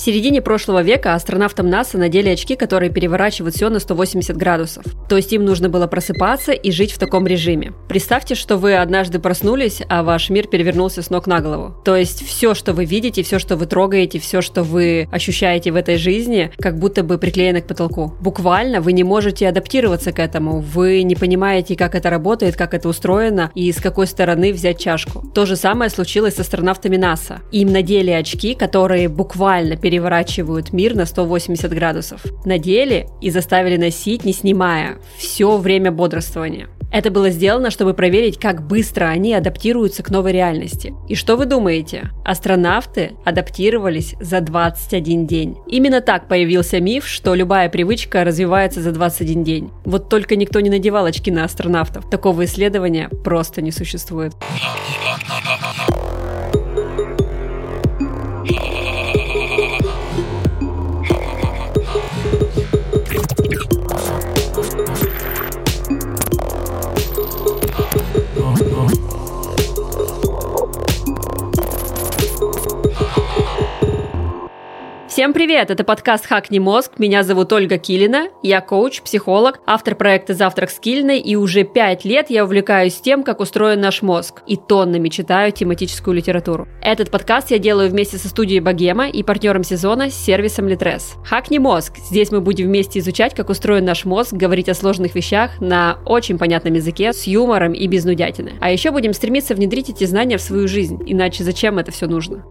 В середине прошлого века астронавтам НАСА надели очки, которые переворачивают все на 180 градусов. То есть им нужно было просыпаться и жить в таком режиме. Представьте, что вы однажды проснулись, а ваш мир перевернулся с ног на голову. То есть все, что вы видите, все, что вы трогаете, все, что вы ощущаете в этой жизни, как будто бы приклеено к потолку. Буквально вы не можете адаптироваться к этому, вы не понимаете, как это работает, как это устроено и с какой стороны взять чашку. То же самое случилось с астронавтами НАСА. Им надели очки, которые буквально переворачивают мир на 180 градусов. Надели и заставили носить, не снимая, все время бодрствования. Это было сделано, чтобы проверить, как быстро они адаптируются к новой реальности. И что вы думаете? Астронавты адаптировались за 21 день. Именно так появился миф, что любая привычка развивается за 21 день. Вот только никто не надевал очки на астронавтов. Такого исследования просто не существует. Всем привет! Это подкаст «Хакни мозг». Меня зовут Ольга Килина. Я коуч, психолог, автор проекта «Завтрак с Килиной», и уже пять лет я увлекаюсь тем, как устроен наш мозг, и тоннами читаю тематическую литературу. Этот подкаст я делаю вместе со студией Богема и партнером сезона с сервисом Литрес. «Хакни мозг». Здесь мы будем вместе изучать, как устроен наш мозг, говорить о сложных вещах на очень понятном языке, с юмором и без нудятины. А еще будем стремиться внедрить эти знания в свою жизнь, иначе зачем это все нужно?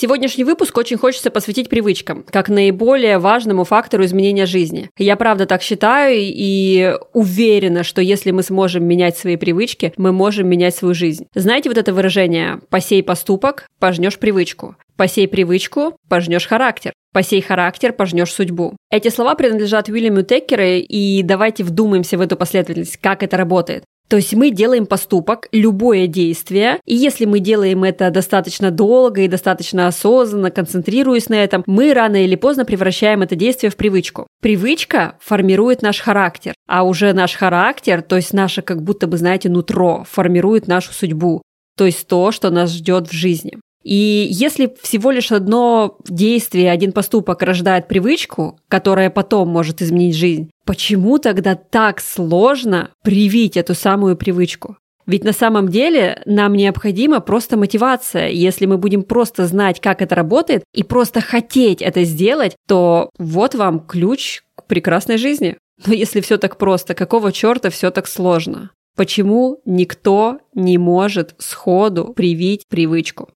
Сегодняшний выпуск очень хочется посвятить привычкам, как наиболее важному фактору изменения жизни. Я правда так считаю и уверена, что если мы сможем менять свои привычки, мы можем менять свою жизнь. Знаете вот это выражение «посей поступок, пожнешь привычку». Посей привычку, пожнешь характер. Посей характер, пожнешь судьбу. Эти слова принадлежат Уильяму Теккеру, и давайте вдумаемся в эту последовательность, как это работает. То есть мы делаем поступок, любое действие, и если мы делаем это достаточно долго и достаточно осознанно, концентрируясь на этом, мы рано или поздно превращаем это действие в привычку. Привычка формирует наш характер, а уже наш характер, то есть наше как будто бы, знаете, нутро, формирует нашу судьбу, то есть то, что нас ждет в жизни. И если всего лишь одно действие, один поступок рождает привычку, которая потом может изменить жизнь, почему тогда так сложно привить эту самую привычку? Ведь на самом деле нам необходима просто мотивация. Если мы будем просто знать, как это работает, и просто хотеть это сделать, то вот вам ключ к прекрасной жизни. Но если все так просто, какого черта все так сложно? Почему никто не может сходу привить привычку?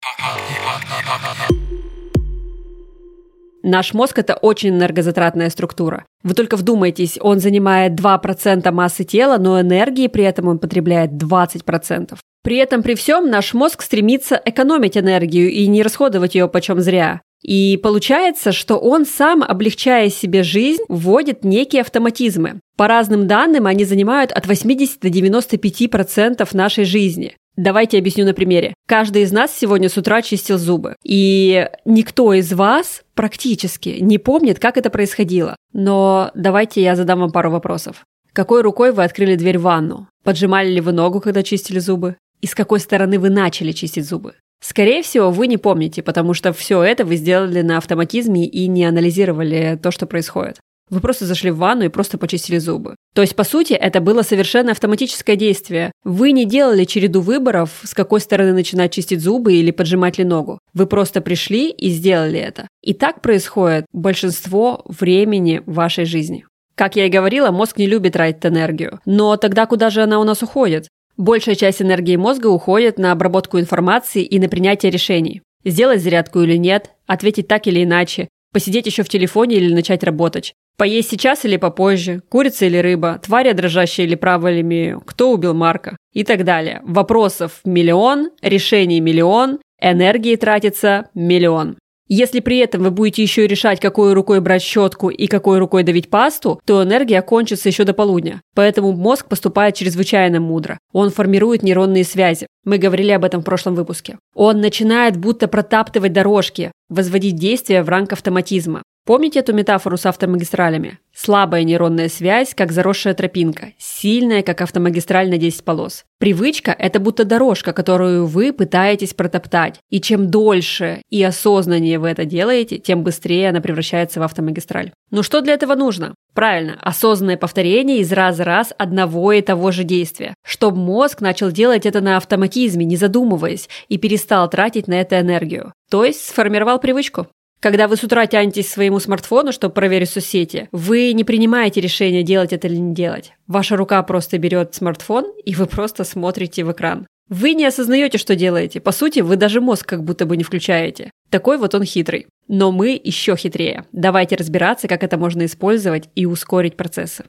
Наш мозг – это очень энергозатратная структура. Вы только вдумайтесь, он занимает 2% массы тела, но энергии при этом он потребляет 20%. При этом при всем наш мозг стремится экономить энергию и не расходовать ее почем зря. И получается, что он сам, облегчая себе жизнь, вводит некие автоматизмы. По разным данным, они занимают от 80 до 95% нашей жизни. Давайте объясню на примере. Каждый из нас сегодня с утра чистил зубы. И никто из вас практически не помнит, как это происходило. Но давайте я задам вам пару вопросов. Какой рукой вы открыли дверь в ванну? Поджимали ли вы ногу, когда чистили зубы? И с какой стороны вы начали чистить зубы? Скорее всего, вы не помните, потому что все это вы сделали на автоматизме и не анализировали то, что происходит. Вы просто зашли в ванну и просто почистили зубы. То есть, по сути, это было совершенно автоматическое действие. Вы не делали череду выборов, с какой стороны начинать чистить зубы или поджимать ли ногу. Вы просто пришли и сделали это. И так происходит большинство времени вашей жизни. Как я и говорила, мозг не любит тратить энергию. Но тогда куда же она у нас уходит? Большая часть энергии мозга уходит на обработку информации и на принятие решений. Сделать зарядку или нет, ответить так или иначе, посидеть еще в телефоне или начать работать. Поесть сейчас или попозже, курица или рыба, тварь дрожащая или право имею, кто убил Марка и так далее. Вопросов миллион, решений миллион, энергии тратится миллион. Если при этом вы будете еще решать, какой рукой брать щетку и какой рукой давить пасту, то энергия кончится еще до полудня. Поэтому мозг поступает чрезвычайно мудро. Он формирует нейронные связи. Мы говорили об этом в прошлом выпуске. Он начинает будто протаптывать дорожки, возводить действия в ранг автоматизма. Помните эту метафору с автомагистралями? Слабая нейронная связь, как заросшая тропинка, сильная, как автомагистраль на 10 полос. Привычка – это будто дорожка, которую вы пытаетесь протоптать. И чем дольше и осознаннее вы это делаете, тем быстрее она превращается в автомагистраль. Ну что для этого нужно? Правильно, осознанное повторение из раза в раз одного и того же действия, чтобы мозг начал делать это на автоматизме, не задумываясь, и перестал тратить на это энергию. То есть сформировал привычку. Когда вы с утра тянетесь к своему смартфону, чтобы проверить соцсети, вы не принимаете решение, делать это или не делать. Ваша рука просто берет смартфон, и вы просто смотрите в экран. Вы не осознаете, что делаете. По сути, вы даже мозг как будто бы не включаете. Такой вот он хитрый. Но мы еще хитрее. Давайте разбираться, как это можно использовать и ускорить процессы.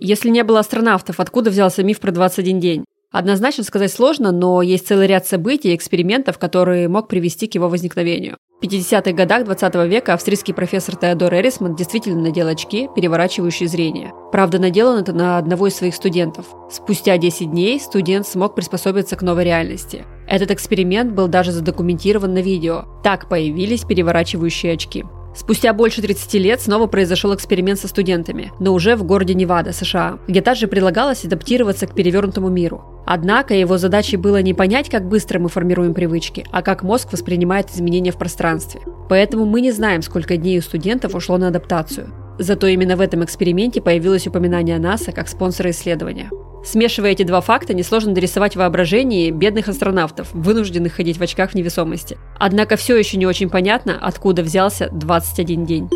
Если не было астронавтов, откуда взялся миф про 21 день? Однозначно сказать сложно, но есть целый ряд событий и экспериментов, которые мог привести к его возникновению. В 50-х годах 20 века австрийский профессор Теодор Эрисман действительно надел очки, переворачивающие зрение. Правда, надел он это на одного из своих студентов. Спустя 10 дней студент смог приспособиться к новой реальности. Этот эксперимент был даже задокументирован на видео. Так появились переворачивающие очки. Спустя больше 30 лет снова произошел эксперимент со студентами, но уже в городе Невада, США, где также предлагалось адаптироваться к перевернутому миру. Однако его задачей было не понять, как быстро мы формируем привычки, а как мозг воспринимает изменения в пространстве. Поэтому мы не знаем, сколько дней у студентов ушло на адаптацию. Зато именно в этом эксперименте появилось упоминание НАСА как спонсора исследования. Смешивая эти два факта, несложно дорисовать воображение бедных астронавтов, вынужденных ходить в очках в невесомости. Однако все еще не очень понятно, откуда взялся 21 день.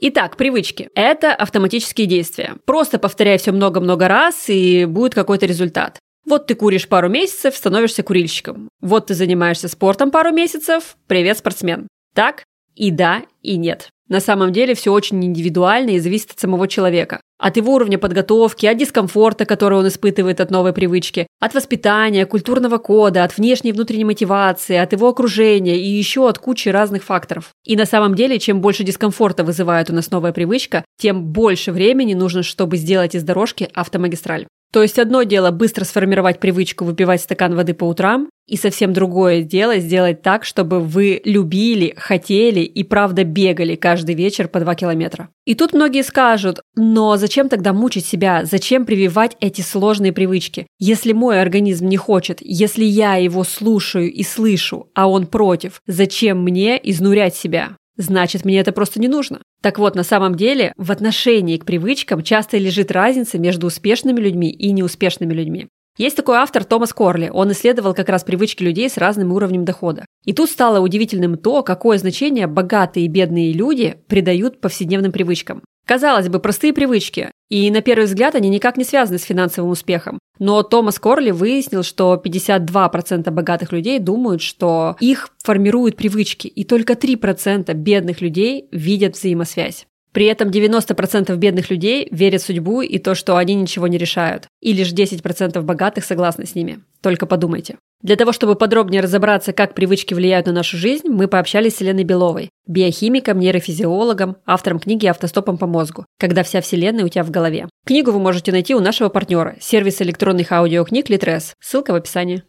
Итак, привычки. Это автоматические действия. Просто повторяй все много-много раз, и будет какой-то результат. Вот ты куришь пару месяцев, становишься курильщиком. Вот ты занимаешься спортом пару месяцев, привет, спортсмен. Так? И да, и нет. На самом деле все очень индивидуально и зависит от самого человека. От его уровня подготовки, от дискомфорта, который он испытывает от новой привычки, от воспитания, культурного кода, от внешней и внутренней мотивации, от его окружения и еще от кучи разных факторов. И на самом деле, чем больше дискомфорта вызывает у нас новая привычка, тем больше времени нужно, чтобы сделать из дорожки автомагистраль. То есть одно дело быстро сформировать привычку выпивать стакан воды по утрам, и совсем другое дело сделать так, чтобы вы любили, хотели и правда бегали каждый вечер по 2 километра. И тут многие скажут, но зачем тогда мучить себя, зачем прививать эти сложные привычки? Если мой организм не хочет, если я его слушаю и слышу, а он против, зачем мне изнурять себя? Значит, мне это просто не нужно. Так вот, на самом деле, в отношении к привычкам часто лежит разница между успешными людьми и неуспешными людьми. Есть такой автор Томас Корли. Он исследовал как раз привычки людей с разным уровнем дохода. И тут стало удивительным то, какое значение богатые и бедные люди придают повседневным привычкам. Казалось бы, простые привычки, и на первый взгляд они никак не связаны с финансовым успехом. Но Томас Корли выяснил, что 52% богатых людей думают, что их формируют привычки, и только 3% бедных людей видят взаимосвязь. При этом 90% бедных людей верят в судьбу и то, что они ничего не решают. И лишь 10% богатых согласны с ними. Только подумайте. Для того, чтобы подробнее разобраться, как привычки влияют на нашу жизнь, мы пообщались с Еленой Беловой, биохимиком, нейрофизиологом, автором книги «Автостопом по мозгу. Когда вся вселенная у тебя в голове». Книгу вы можете найти у нашего партнера, сервиса электронных аудиокниг Литрес. Ссылка в описании.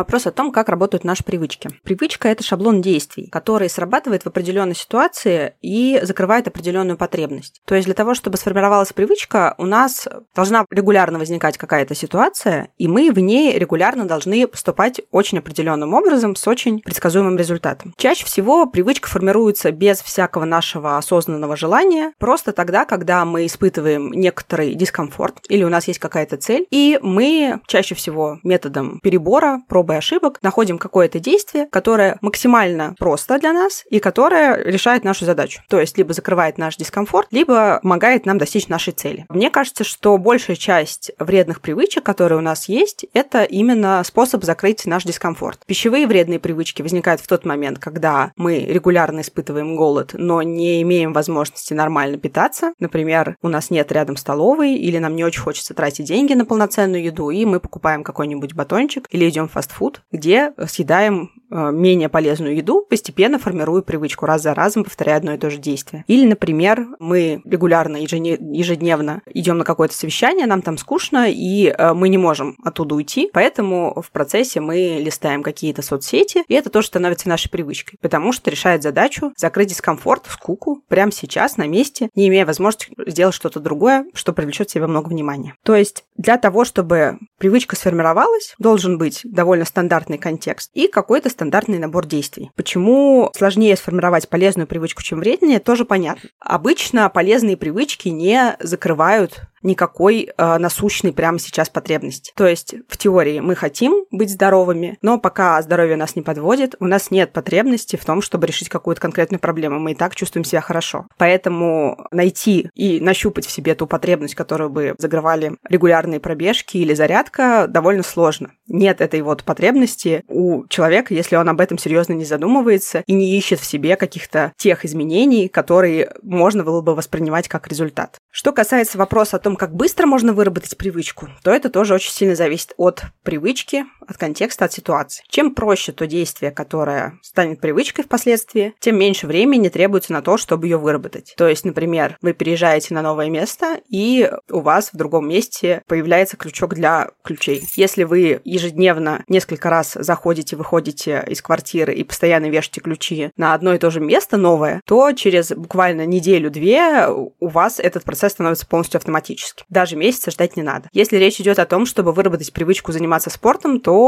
Вопрос о том, как работают наши привычки. Привычка – это шаблон действий, который срабатывает в определенной ситуации и закрывает определенную потребность. То есть для того, чтобы сформировалась привычка, у нас должна регулярно возникать какая-то ситуация, и мы в ней регулярно должны поступать очень определенным образом с очень предсказуемым результатом. Чаще всего привычка формируется без всякого нашего осознанного желания, просто тогда, когда мы испытываем некоторый дискомфорт или у нас есть какая-то цель, и мы чаще всего методом перебора, проб и ошибок находим какое-то действие, которое максимально просто для нас и которое решает нашу задачу. То есть либо закрывает наш дискомфорт, либо помогает нам достичь нашей цели. Мне кажется, что большая часть вредных привычек, которые у нас есть, это именно способ закрыть наш дискомфорт. Пищевые вредные привычки возникают в тот момент, когда мы регулярно испытываем голод, но не имеем возможности нормально питаться. Например, у нас нет рядом столовой, или нам не очень хочется тратить деньги на полноценную еду, и мы покупаем какой-нибудь батончик или идем в фастфуд, где съедаем менее полезную еду, постепенно формирую привычку, раз за разом повторяя одно и то же действие. Или, например, мы регулярно, ежедневно идем на какое-то совещание, нам там скучно, и э, мы не можем оттуда уйти, поэтому в процессе мы листаем какие-то соцсети, и это тоже становится нашей привычкой, потому что решает задачу закрыть дискомфорт, скуку прямо сейчас, на месте, не имея возможности сделать что-то другое, что привлечет в себя много внимания. То есть для того, чтобы привычка сформировалась, должен быть довольно стандартный контекст и какой-то стандартный набор действий. Почему сложнее сформировать полезную привычку, чем вреднее, тоже понятно. Обычно полезные привычки не закрывают никакой э, насущной прямо сейчас потребности. То есть в теории мы хотим быть здоровыми, но пока здоровье нас не подводит, у нас нет потребности в том, чтобы решить какую-то конкретную проблему. Мы и так чувствуем себя хорошо. Поэтому найти и нащупать в себе ту потребность, которую бы закрывали регулярные пробежки или зарядка, довольно сложно. Нет этой вот потребности у человека, если он об этом серьезно не задумывается и не ищет в себе каких-то тех изменений, которые можно было бы воспринимать как результат. Что касается вопроса о том, как быстро можно выработать привычку, то это тоже очень сильно зависит от привычки, от контекста, от ситуации. Чем проще то действие, которое станет привычкой впоследствии, тем меньше времени требуется на то, чтобы ее выработать. То есть, например, вы переезжаете на новое место, и у вас в другом месте появляется крючок для ключей. Если вы ежедневно несколько раз заходите, выходите из квартиры и постоянно вешаете ключи на одно и то же место новое, то через буквально неделю-две у вас этот процесс становится полностью автоматическим. Даже месяца ждать не надо. Если речь идет о том, чтобы выработать привычку заниматься спортом, то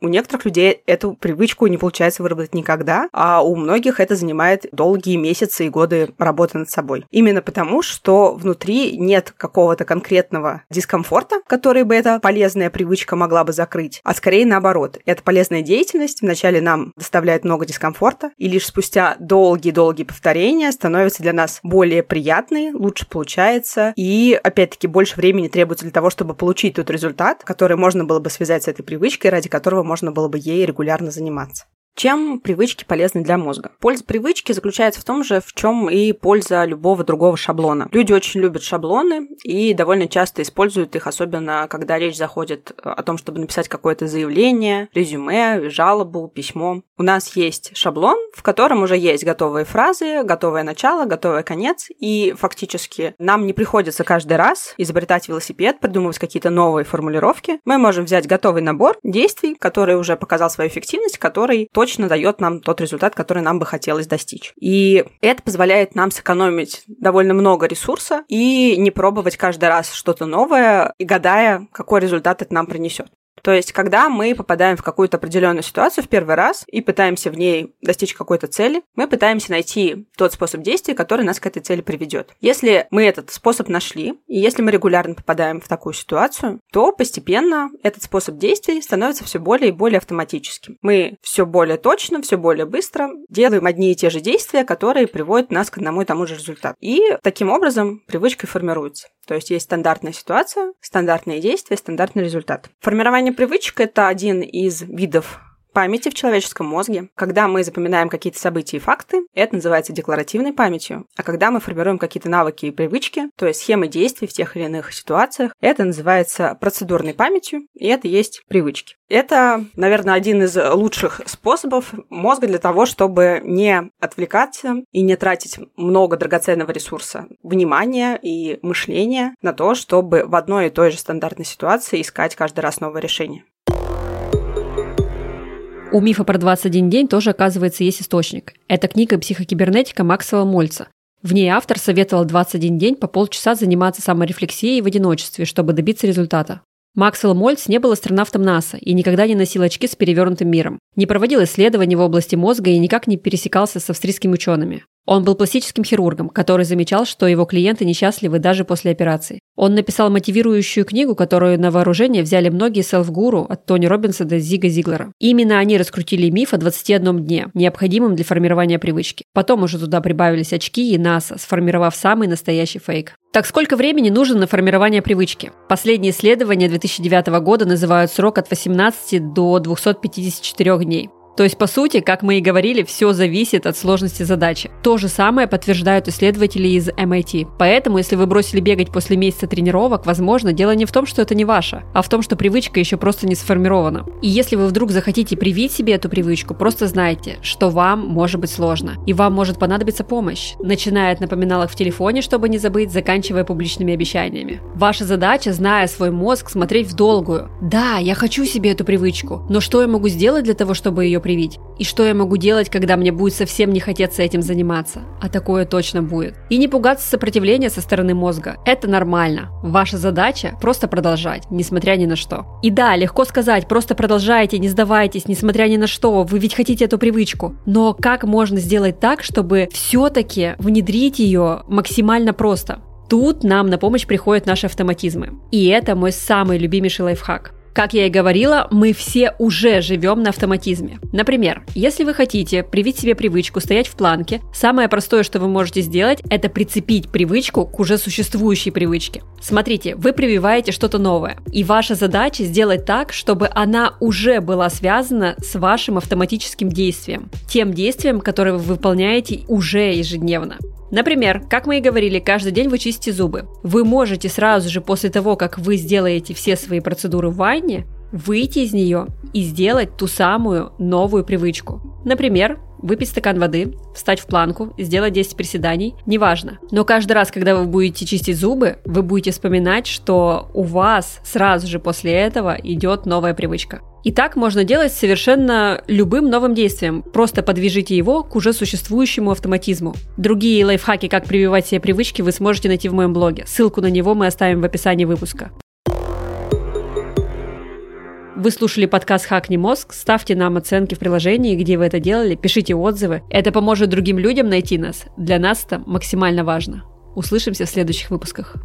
у некоторых людей эту привычку не получается выработать никогда, а у многих это занимает долгие месяцы и годы работы над собой. Именно потому, что внутри нет какого-то конкретного дискомфорта, который бы эта полезная привычка могла бы закрыть, а скорее наоборот. Эта полезная деятельность вначале нам доставляет много дискомфорта, и лишь спустя долгие-долгие повторения становится для нас более приятной, лучше получается, и опять-таки больше времени требуется для того, чтобы получить тот результат, который можно было бы связать с этой привычкой, ради которого можно было бы ей регулярно заниматься. Чем привычки полезны для мозга? Польза привычки заключается в том же, в чем и польза любого другого шаблона. Люди очень любят шаблоны и довольно часто используют их, особенно когда речь заходит о том, чтобы написать какое-то заявление, резюме, жалобу, письмо. У нас есть шаблон, в котором уже есть готовые фразы, готовое начало, готовый конец, и фактически нам не приходится каждый раз изобретать велосипед, придумывать какие-то новые формулировки. Мы можем взять готовый набор действий, который уже показал свою эффективность, который точно дает нам тот результат, который нам бы хотелось достичь. И это позволяет нам сэкономить довольно много ресурса и не пробовать каждый раз что-то новое и гадая, какой результат это нам принесет. То есть, когда мы попадаем в какую-то определенную ситуацию в первый раз и пытаемся в ней достичь какой-то цели, мы пытаемся найти тот способ действия, который нас к этой цели приведет. Если мы этот способ нашли, и если мы регулярно попадаем в такую ситуацию, то постепенно этот способ действий становится все более и более автоматическим. Мы все более точно, все более быстро делаем одни и те же действия, которые приводят нас к одному и тому же результату. И таким образом привычка формируется. То есть есть стандартная ситуация, стандартные действия, стандартный результат. Формирование привычек – это один из видов памяти в человеческом мозге. Когда мы запоминаем какие-то события и факты, это называется декларативной памятью. А когда мы формируем какие-то навыки и привычки, то есть схемы действий в тех или иных ситуациях, это называется процедурной памятью, и это есть привычки. Это, наверное, один из лучших способов мозга для того, чтобы не отвлекаться и не тратить много драгоценного ресурса, внимания и мышления на то, чтобы в одной и той же стандартной ситуации искать каждый раз новое решение. У мифа про 21 день тоже, оказывается, есть источник. Это книга психокибернетика Максвелла Мольца. В ней автор советовал 21 день по полчаса заниматься саморефлексией в одиночестве, чтобы добиться результата. Максвелл Мольц не был астронавтом НАСА и никогда не носил очки с перевернутым миром, не проводил исследований в области мозга и никак не пересекался с австрийскими учеными. Он был пластическим хирургом, который замечал, что его клиенты несчастливы даже после операции. Он написал мотивирующую книгу, которую на вооружение взяли многие селф-гуру от Тони Робинса до Зига Зиглера. Именно они раскрутили миф о 21 дне, необходимом для формирования привычки. Потом уже туда прибавились очки и НАСА, сформировав самый настоящий фейк. Так сколько времени нужно на формирование привычки? Последние исследования 2009 года называют срок от 18 до 254 дней. То есть, по сути, как мы и говорили, все зависит от сложности задачи. То же самое подтверждают исследователи из MIT. Поэтому, если вы бросили бегать после месяца тренировок, возможно, дело не в том, что это не ваше, а в том, что привычка еще просто не сформирована. И если вы вдруг захотите привить себе эту привычку, просто знайте, что вам может быть сложно, и вам может понадобиться помощь, начиная от напоминалок в телефоне, чтобы не забыть, заканчивая публичными обещаниями. Ваша задача, зная свой мозг, смотреть в долгую. Да, я хочу себе эту привычку, но что я могу сделать для того, чтобы ее привить? И что я могу делать, когда мне будет совсем не хотеться этим заниматься? А такое точно будет. И не пугаться сопротивления со стороны мозга. Это нормально. Ваша задача просто продолжать, несмотря ни на что. И да, легко сказать, просто продолжайте, не сдавайтесь, несмотря ни на что. Вы ведь хотите эту привычку. Но как можно сделать так, чтобы все-таки внедрить ее максимально просто? Тут нам на помощь приходят наши автоматизмы. И это мой самый любимейший лайфхак. Как я и говорила, мы все уже живем на автоматизме. Например, если вы хотите привить себе привычку стоять в планке, самое простое, что вы можете сделать, это прицепить привычку к уже существующей привычке. Смотрите, вы прививаете что-то новое, и ваша задача сделать так, чтобы она уже была связана с вашим автоматическим действием, тем действием, которое вы выполняете уже ежедневно. Например, как мы и говорили, каждый день вы чистите зубы. Вы можете сразу же после того, как вы сделаете все свои процедуры в ванне, выйти из нее и сделать ту самую новую привычку. Например, выпить стакан воды, встать в планку, сделать 10 приседаний, неважно. Но каждый раз, когда вы будете чистить зубы, вы будете вспоминать, что у вас сразу же после этого идет новая привычка. И так можно делать совершенно любым новым действием. Просто подвяжите его к уже существующему автоматизму. Другие лайфхаки, как прививать себе привычки, вы сможете найти в моем блоге. Ссылку на него мы оставим в описании выпуска. Вы слушали подкаст «Хакни мозг». Ставьте нам оценки в приложении, где вы это делали, пишите отзывы. Это поможет другим людям найти нас. Для нас это максимально важно. Услышимся в следующих выпусках.